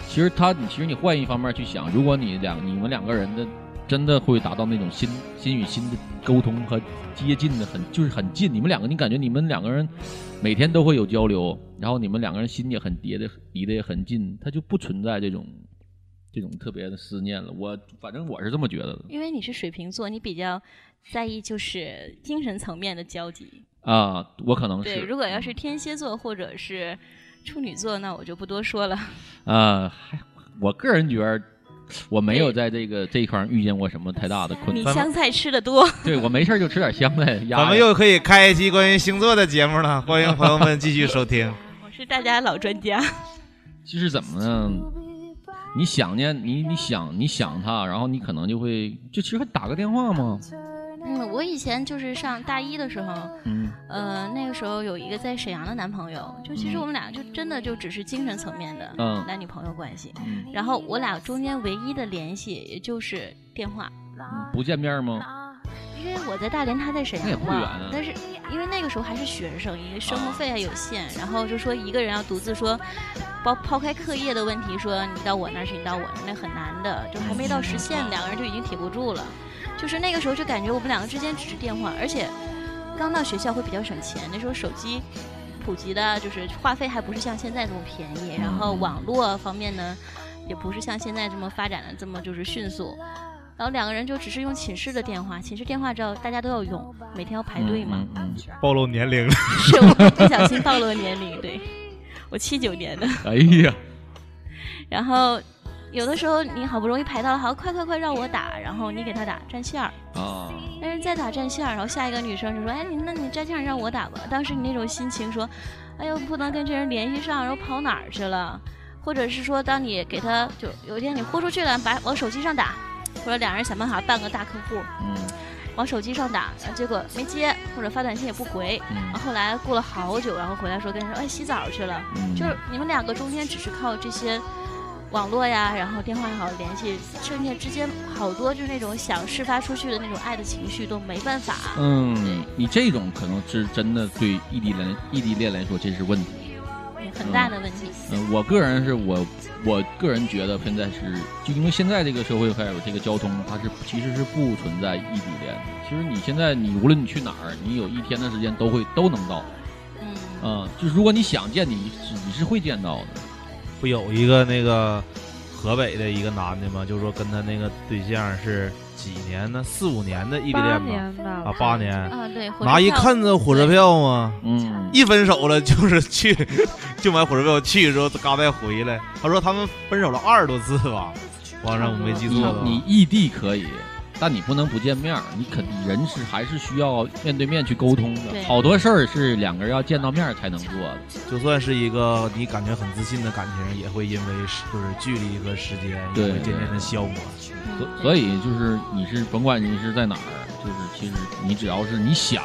其实他，你其实你换一方面去想，如果你两你们两个人的真的会达到那种心心与心的沟通和接近的很就是很近，你们两个你感觉你们两个人每天都会有交流，然后你们两个人心也很叠的离得也很近，他就不存在这种这种特别的思念了。我反正我是这么觉得的。因为你是水瓶座，你比较在意就是精神层面的交集啊，我可能是。对，如果要是天蝎座或者是。处女座，那我就不多说了。啊，我个人觉得，我没有在这个这一块遇见过什么太大的困难。你香菜吃的多，对我没事就吃点香菜。咱们又可以开一期关于星座的节目了，欢迎朋友们继续收听。我是大家老专家。就是怎么呢？你想念你，你想你想他，然后你可能就会就其实打个电话嘛。嗯，我以前就是上大一的时候，嗯，呃，那个时候有一个在沈阳的男朋友，就其实我们俩就真的就只是精神层面的男女朋友关系，然后我俩中间唯一的联系也就是电话，不见面吗？因为我在大连，他在沈阳嘛，但是因为那个时候还是学生，因为生活费还有限，然后就说一个人要独自说，抛抛开课业的问题，说你到我那儿去，你到我那儿，那很难的，就还没到实现，两个人就已经挺不住了。就是那个时候就感觉我们两个之间只是电话，而且刚到学校会比较省钱。那时候手机普及的，就是话费还不是像现在这么便宜，然后网络方面呢，也不是像现在这么发展的这么就是迅速。然后两个人就只是用寝室的电话，寝室电话知道大家都要用，每天要排队嘛。暴露年龄了。是我不小心暴露年龄，对，我七九年的。哎呀，然后。有的时候你好不容易排到了，好快快快让我打，然后你给他打占线儿啊，但是再打占线儿，然后下一个女生就说，哎，你那你占线让我打吧。当时你那种心情说，哎呦不能跟这人联系上，然后跑哪儿去了？或者是说，当你给他就有一天你豁出去了，把往手机上打，或者两人想办法办个大客户，嗯，往手机上打，结果没接，或者发短信也不回，然后后来过了好久，然后回来说跟人说，哎洗澡去了，就是你们两个中间只是靠这些。网络呀，然后电话也好联系，剩下之间好多就是那种想释发出去的那种爱的情绪都没办法。嗯，你这种可能是真的对异地恋异地恋来说这是问题，很大的问题。嗯，我个人是我我个人觉得现在是就因为现在这个社会还有这个交通，它是其实是不存在异地恋的。其实你现在你无论你去哪儿，你有一天的时间都会都能到。嗯，嗯，就是如果你想见你，你是会见到的。不有一个那个河北的一个男的吗？就是说跟他那个对象是几年呢？四五年的异地恋吧？啊，八年啊，对，拿一看着火车票吗？嗯，一分手了就是去 就买火车票去，之后嘎再回来。他说他们分手了二十多次吧，网上我没记错的话你异地可以，但你不能不见面儿，你肯人是还是需要面对面去沟通的。好多事儿是两个人要见到面儿才能做的。就算是一个你感觉很自信的感情，也会因为时就是距离和时间，也对会渐渐的消磨。所所以就是你是甭管你是在哪儿，就是其实你只要是你想，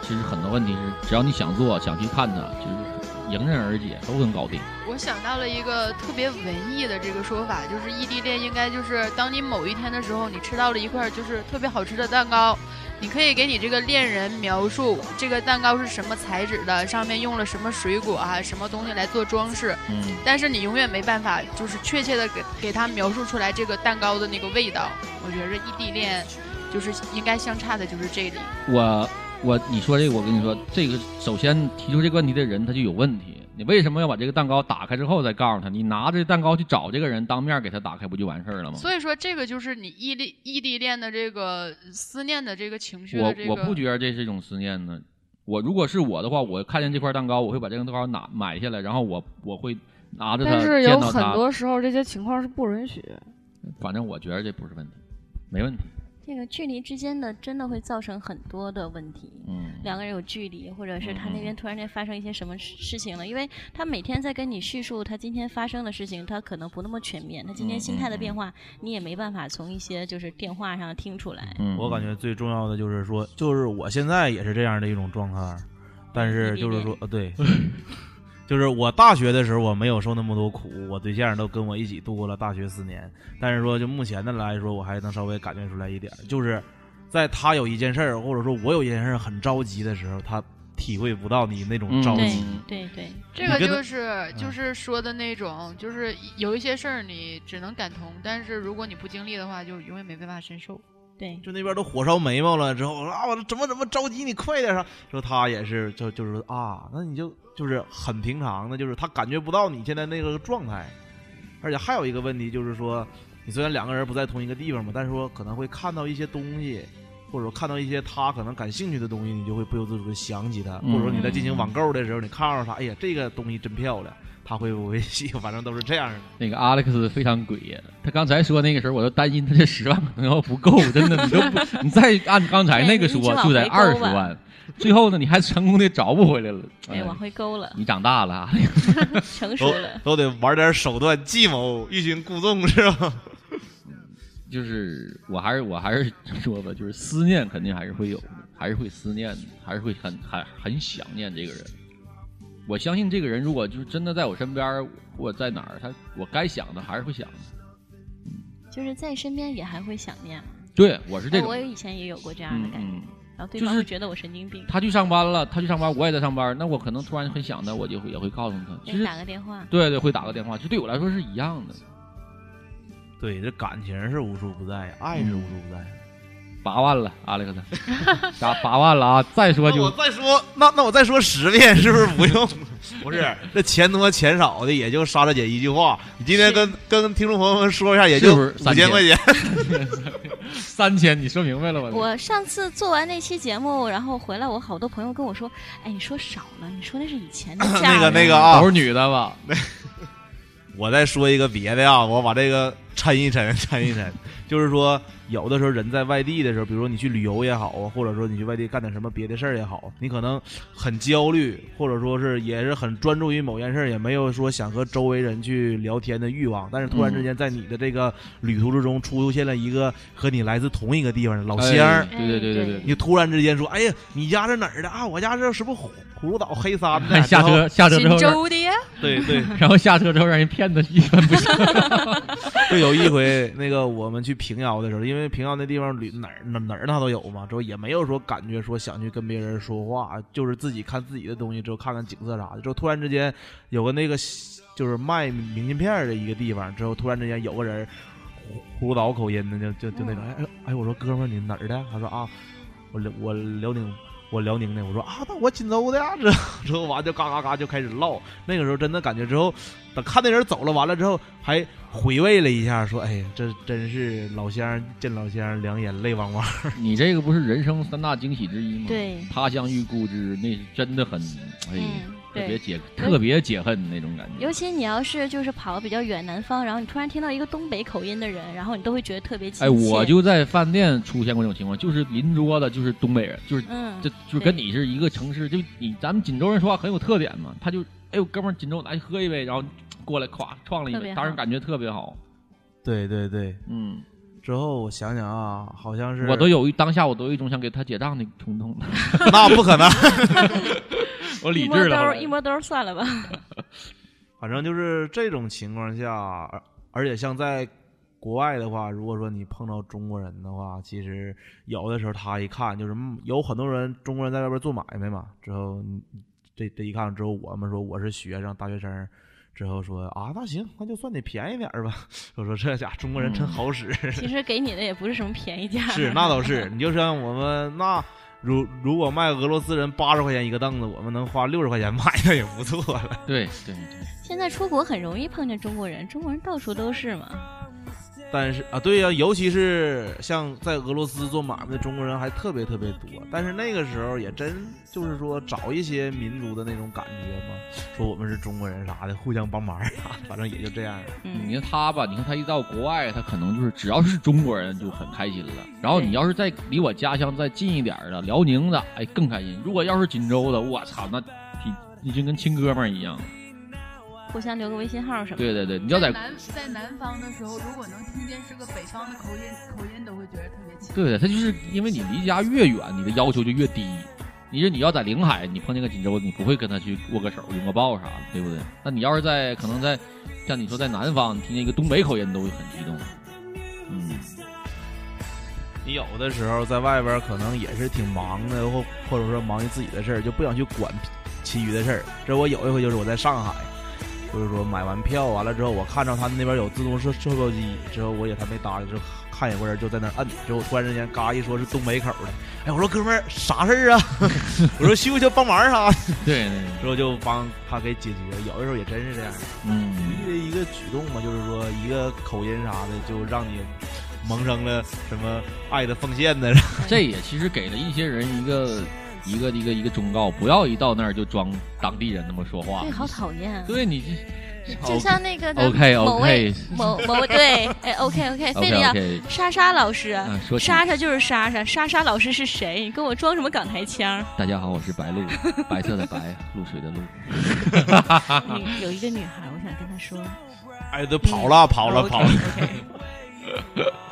其实很多问题是只要你想做想去看它，就是迎刃而解，都能搞定。我想到了一个特别文艺的这个说法，就是异地恋应该就是当你某一天的时候，你吃到了一块就是特别好吃的蛋糕，你可以给你这个恋人描述这个蛋糕是什么材质的，上面用了什么水果啊，什么东西来做装饰，嗯，但是你永远没办法就是确切的给给他描述出来这个蛋糕的那个味道。我觉着异地恋就是应该相差的就是这里。我我你说这个，我跟你说，这个首先提出这个问题的人他就有问题。你为什么要把这个蛋糕打开之后再告诉他？你拿着蛋糕去找这个人，当面给他打开，不就完事儿了吗？所以说，这个就是你异地异地恋的这个思念的这个情绪我的这个。我不觉得这是一种思念呢。我如果是我的话，我看见这块蛋糕，我会把这个蛋糕拿买下来，然后我我会拿着它但是有很。多时候这些情况是不允许。反正我觉得这不是问题，没问题。这个距离之间的真的会造成很多的问题。嗯，两个人有距离，或者是他那边突然间发生一些什么事事情了，因为他每天在跟你叙述他今天发生的事情，他可能不那么全面，他今天心态的变化，你也没办法从一些就是电话上听出来。嗯我感觉最重要的就是说，就是我现在也是这样的一种状态，但是就是说，呃，对，就是我大学的时候我没有受那么多苦，我对象都跟我一起度过了大学四年，但是说就目前的来说，我还能稍微感觉出来一点，就是在他有一件事儿，或者说我有一件事儿很着急的时候，他体会不到你那种着对急。对对，这个就是就是说的那种，就是有一些事儿你只能感同，但是如果你不经历的话，就永远没办法深受。对，就那边都火烧眉毛了之后，我说啊，我怎么怎么着急，你快点上！说他也是，就就是啊，那你就就是很平常的，就是他感觉不到你现在那个状态。而且还有一个问题就是说，你虽然两个人不在同一个地方嘛，但是说可能会看到一些东西，或者说看到一些他可能感兴趣的东西，你就会不由自主的想起他，嗯或者说你在进行网购的时候，你看到他，哎呀，这个东西真漂亮，他会不会喜欢？反正都是这样的。那个 Alex 非常诡异，他刚才说那个时候，我都担心他这 十万可能要不够，真的，你都不，你再按刚才那个说，就得二十万，最后呢，你还成功的找不回来了，哎，往回勾了，你长大了啊，成熟了，都得玩点手段计谋，欲擒故纵是吧？就是我还是我还是说吧，就是思念肯定还是会有的，还是会思念的，还是会很很很想念这个人。我相信这个人如果就是真的在我身边，或者在哪儿，他我该想的还是会想的。就是在身边也还会想念吗。对，我是这种。我以前也有过这样的感觉，嗯然后对就是方会觉得我神经病。他去上班了，他去上班，我也在上班，那我可能突然很想他，我就会也会告诉他，其给实打个电话。对对，会打个电话，就对我来说是一样的。对，这感情是无处不在，爱是无处不在。八万了，阿里克斯，啥八万了啊！再说就我再说，那那我再说十遍，是不是不用？不是，这钱多钱少的，也就莎莎姐一句话。你今天跟跟听众朋友们说一下，也就五千块钱。三千，你说明白了吗？我上次做完那期节目，然后回来，我好多朋友跟我说：“哎，你说少了，你说那是以前的价。”那个那个啊，都是女的吧？我再说一个别的啊，我把这个抻一抻，抻一抻，就是说，有的时候人在外地的时候，比如说你去旅游也好啊，或者说你去外地干点什么别的事儿也好，你可能很焦虑，或者说是也是很专注于某件事儿，也没有说想和周围人去聊天的欲望。但是突然之间，在你的这个旅途之中出现了一个和你来自同一个地方的老乡儿，哎对对对对对，你突然之间说：“哎呀，你家是哪儿的啊？我家是什么葫葫芦岛黑山的。”下车下车之后，州的，对对，然后下车之后让人骗的一分不剩。就有一回，那个我们去平遥的时候，因为平遥那地方旅哪儿哪儿哪儿那都有嘛，之后也没有说感觉说想去跟别人说话，就是自己看自己的东西，之后看看景色啥的。之后突然之间有个那个就是卖明信片的一个地方，之后突然之间有个人葫芦岛口音的，就就就那种，哎哎哎，我说哥们儿你哪儿的？他说啊，我辽我辽宁。我辽宁的，我说啊，那我锦州的呀，之后之后完就嘎嘎嘎就开始唠。那个时候真的感觉之后，等看那人走了，完了之后还回味了一下，说哎呀，这真是老乡见老乡，两眼泪汪汪。你这个不是人生三大惊喜之一吗？对，他乡遇故知，那是真的很，哎，特别解特别解恨那种感觉。尤其你要是就是跑比较远南方，然后你突然听到一个东北口音的人，然后你都会觉得特别亲切。哎，我就在饭店出现过这种情况，就是邻桌的就是东北人，就是嗯，就就跟你是一个城市，就你咱们锦州人说话很有特点嘛，他就哎呦哥们儿锦州来喝一杯，然后过来咵撞了一杯，当时感觉特别好。对对对，嗯。之后我想想啊，好像是我都有一当下我都有一种想给他结账的冲动。那不可能，我理智了。一摸兜算了吧。反正就是这种情况下，而且像在国外的话，如果说你碰到中国人的话，其实有的时候他一看就是有很多人中国人在外边做买卖嘛，之后这这一看之后，我们说我是学生大学生。之后说啊，那行，那就算你便宜点吧。我说这家中国人真好使。其实给你的也不是什么便宜价。是，那倒是。你就像我们那，如如果卖俄罗斯人八十块钱一个凳子，我们能花六十块钱买，那也不错了。对对对。现在出国很容易碰见中国人，中国人到处都是嘛。但是啊，对呀，尤其是像在俄罗斯做买卖的中国人还特别特别多。但是那个时候也真就是说找一些民族的那种感觉嘛，说我们是中国人啥的，互相帮忙啥，反正也就这样。你看他吧，你看他一到国外，他可能就是只要是中国人就很开心了。然后你要是再离我家乡再近一点的辽宁的，哎，更开心。如果要是锦州的，我操，那比已经跟亲哥们儿一样。互相留个微信号什么？对对对，你要在南在南方的时候，如果能听见是个北方的口音，口音都会觉得特别亲。对对，他就是因为你离家越远，你的要求就越低。你说你要在临海，你碰见个锦州，你不会跟他去握个手、拥个抱啥的，对不对？那你要是在可能在像你说在南方，你听见一个东北口音，都会很激动。嗯，你有的时候在外边可能也是挺忙的，或或者说忙于自己的事儿，就不想去管其余的事儿。这我有一回就是我在上海。就是说买完票完了之后，我看到他们那边有自动售售票机，之后我也他没搭理，就看有个人就在那摁，之后突然之间嘎一说是东北口的，哎，我说哥们儿啥事儿啊？我说需不需要帮忙啥？对，之后就帮他给解决。有的时候也真是这样，嗯，的一个举动嘛，就是说一个口音啥的，就让你萌生了什么爱的奉献的。这也其实给了一些人一个。一个一个一个忠告，不要一到那儿就装当地人那么说话。对，好讨厌。对你这，就像那个 OK OK 某位某某对，哎 OK OK，非得要莎莎老师，莎莎就是莎莎，莎莎老师是谁？你跟我装什么港台腔？大家好，我是白露，白色的白，露水的露。有一个女孩，我想跟她说，哎，都跑了，跑了，跑了。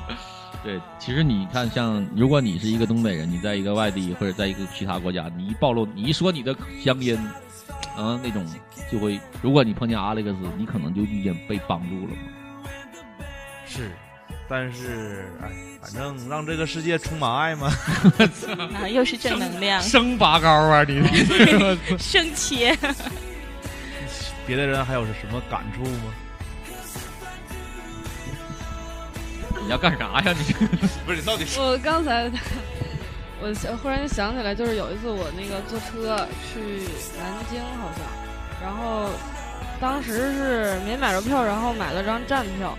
对，其实你看，像如果你是一个东北人，你在一个外地或者在一个其他国家，你一暴露，你一说你的乡音，啊，那种就会，如果你碰见阿雷克斯，你可能就遇见被帮助了嘛。是，但是哎，反正让这个世界充满爱嘛。啊，又是正能量。生拔高啊，你生切。别的人还有什么感触吗？你要干啥呀？你 不是你到底？我刚才，我忽然想起来，就是有一次我那个坐车去南京，好像，然后当时是没买着票，然后买了张站票，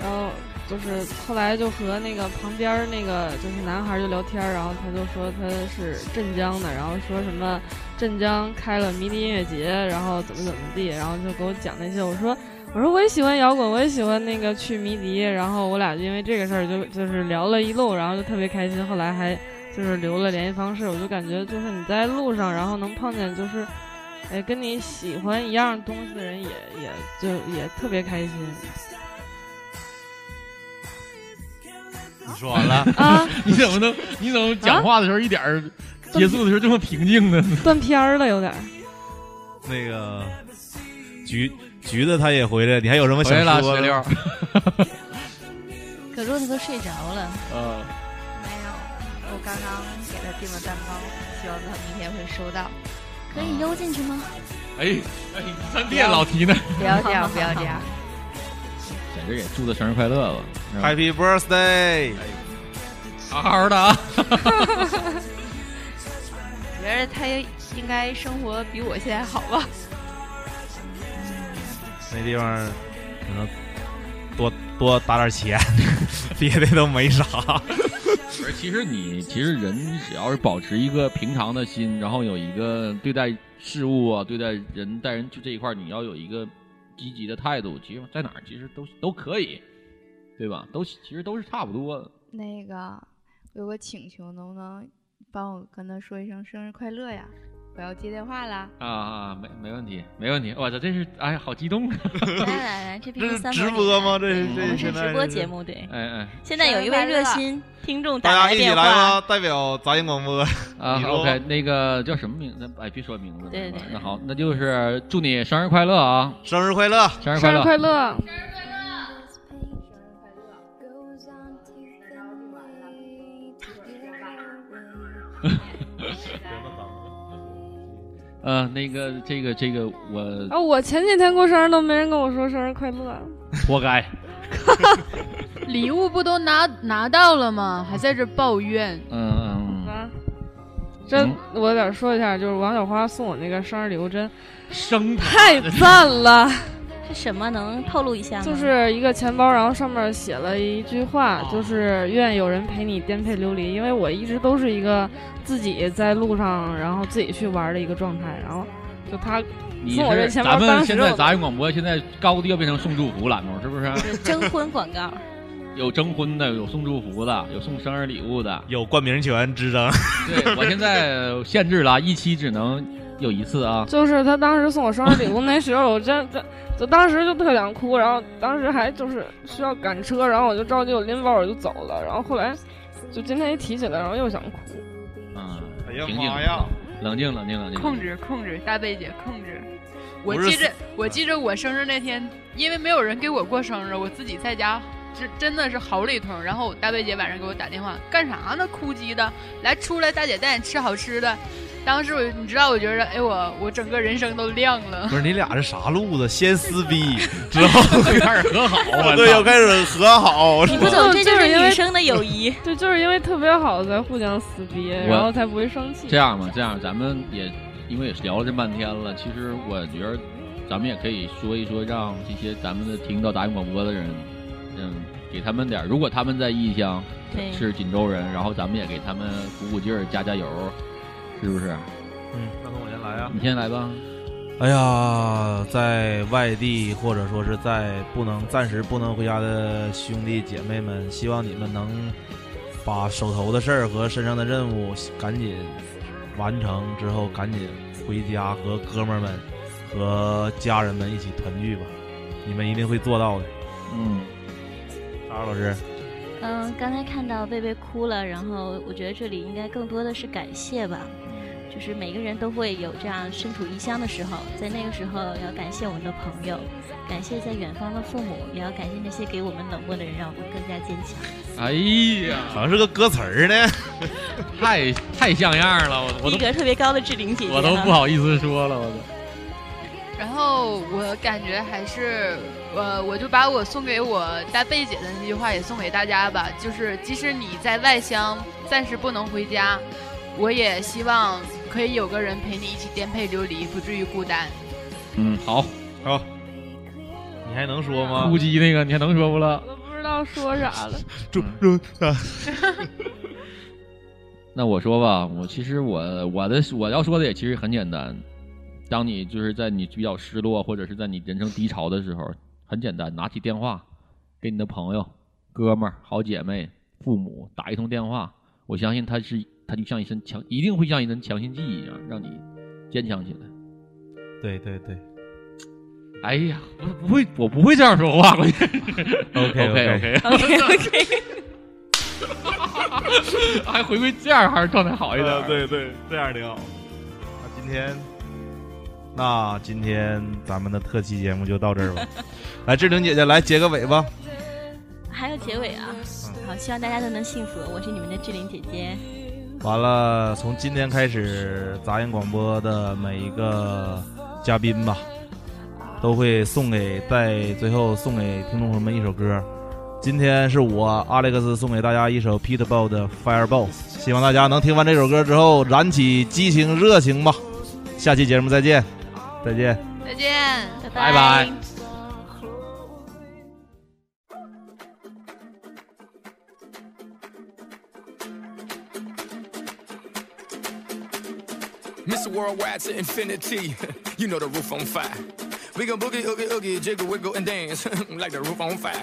然后就是后来就和那个旁边那个就是男孩就聊天，然后他就说他是镇江的，然后说什么镇江开了迷笛音乐节，然后怎么怎么地，然后就给我讲那些，我说。我说我也喜欢摇滚，我也喜欢那个去迷笛，然后我俩就因为这个事儿就就是聊了一路，然后就特别开心。后来还就是留了联系方式，我就感觉就是你在路上，然后能碰见就是，哎，跟你喜欢一样东西的人，也也就也特别开心。你说完了啊？你怎么能你怎么讲话的时候一点儿结束的时候这么平静呢？断片儿了有点。那个橘。橘子他也回来，你还有什么想说的？可洛他都睡着了。嗯，没有，我刚刚给他订了蛋糕，希望他明天会收到。可以邮进去吗？哎哎，咱别老提呢。不要这样，不要这样。简直也祝他生日快乐吧！Happy birthday！好好的啊！我觉得他应该生活比我现在好吧？那地方可能多多打点钱，别的都没啥。不是，其实你其实人只要是保持一个平常的心，然后有一个对待事物啊、对待人待人就这一块，你要有一个积极的态度，其实在哪儿其实都都可以，对吧？都其实都是差不多的。那个，我有个请求，能不能帮我跟他说一声生日快乐呀？我要接电话啦！啊啊，没没问题，没问题！我操，这是哎呀，好激动！啊！来来 来，这这是直播吗？这是这是直播节目，对。哎哎，现在有一位热心听众打来电话，代表杂音广播啊。OK，那个叫什么名字？哎，别说名字。对对。那好，那就是祝你生日快乐啊！生日快乐生日快乐！生日快乐！生日快乐！呃，那个，这个，这个，我啊，我前几天过生日都没人跟我说生日快乐，活该。礼物不都拿拿到了吗？还在这抱怨？嗯嗯啊，真，我得说一下，就是王小花送我那个生日礼物，真生太赞了。是什么？能透露一下吗？就是一个钱包，然后上面写了一句话，就是愿有人陪你颠沛流离。因为我一直都是一个自己在路上，然后自己去玩的一个状态。然后就他送我这钱包，咱们现在杂音广播现在高低要变成送祝福栏目，是不是？征婚广告。有征婚的，有送祝福的，有送生日礼物的，有冠名权之争。对我现在限制了，一期只能有一次啊。就是他当时送我生日礼物那时候，我真真。就当时就特想哭，然后当时还就是需要赶车，然后我就着急，我拎包我就走了。然后后来就今天一提起来，然后又想哭。嗯，哎呀妈呀！冷静，冷静，冷静。控制，控制，大贝姐控制。我记着，我记着我生日那天，因为没有人给我过生日，我自己在家，真真的是嚎了一通。然后大贝姐晚上给我打电话，干啥呢？哭唧的，来出来，大姐带你吃好吃的。当时我，你知道，我觉得，哎，我我整个人生都亮了。不是你俩是啥路子？先撕逼，之后就开始和好，对，又开始和好。你不懂，这就是女生的友谊。对，就是因为特别好才互相撕逼，然后才不会生气。这样吧，这样咱们也因为也聊了这半天了，其实我觉得咱们也可以说一说，让这些咱们的听到答应广播的人，嗯，给他们点，如果他们在异乡是锦州人，然后咱们也给他们鼓鼓劲儿，加加油。是不是？嗯，那从我先来啊。你先来吧。哎呀，在外地或者说是在不能暂时不能回家的兄弟姐妹们，希望你们能把手头的事儿和身上的任务赶紧完成之后，赶紧回家和哥们儿们和家人们一起团聚吧。你们一定会做到的。嗯，沙老师。嗯，刚才看到贝贝哭了，然后我觉得这里应该更多的是感谢吧。就是每个人都会有这样身处异乡的时候，在那个时候要感谢我们的朋友，感谢在远方的父母，也要感谢那些给我们冷漠的人，让我们更加坚强。哎呀，好像是个歌词儿呢，太太像样了，我我逼格特别高的志玲姐姐，我都不好意思说了，我都。然后我感觉还是，呃，我就把我送给我大贝姐的那句话也送给大家吧，就是即使你在外乡暂时不能回家，我也希望可以有个人陪你一起颠沛流离，不至于孤单。嗯，好，好，你还能说吗？哭唧那个，你还能说不了？我都不知道说啥了。中中啊！那我说吧，我其实我我的我要说的也其实很简单。当你就是在你比较失落，或者是在你人生低潮的时候，很简单，拿起电话，给你的朋友、哥们儿、好姐妹、父母打一通电话。我相信他是，他就像一身强，一定会像一针强心剂一样，让你坚强起来。对对对。哎呀，不不会，我不会这样说话。OK OK OK OK OK。还回归这样，还是状态好一点。对对，这样挺好。那今天。那今天咱们的特辑节目就到这儿吧。来，志玲姐姐来结个尾吧。还有结尾啊！好，希望大家都能幸福。我是你们的志玲姐姐。完了，从今天开始，杂音广播的每一个嘉宾吧，都会送给在最后送给听众朋友们一首歌。今天是我阿历克斯送给大家一首 Peterball 的 Fireball，希望大家能听完这首歌之后燃起激情热情吧。下期节目再见。再见，再见，拜拜。Mr. Worldwide to infinity, you know the roof on fire. We gon' boogie, oogie, oogie, jiggle, wiggle, and dance like the roof on fire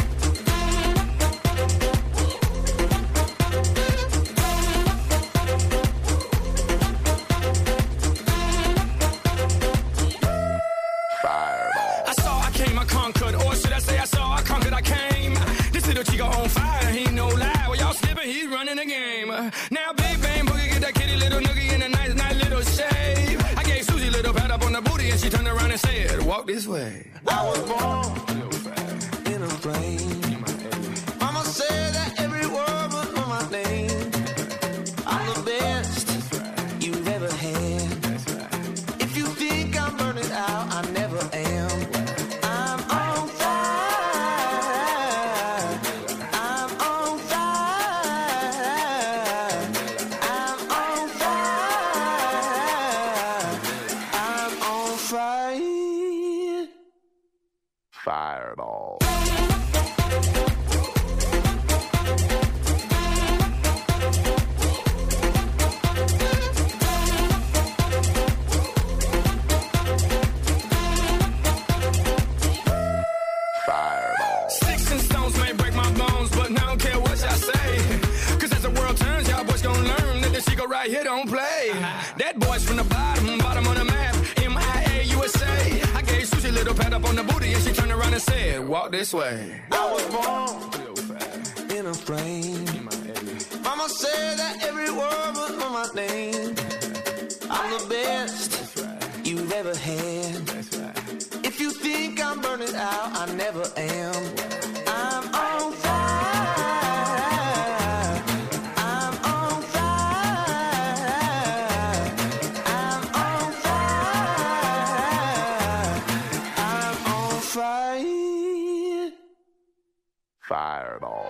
this way. I was born at all.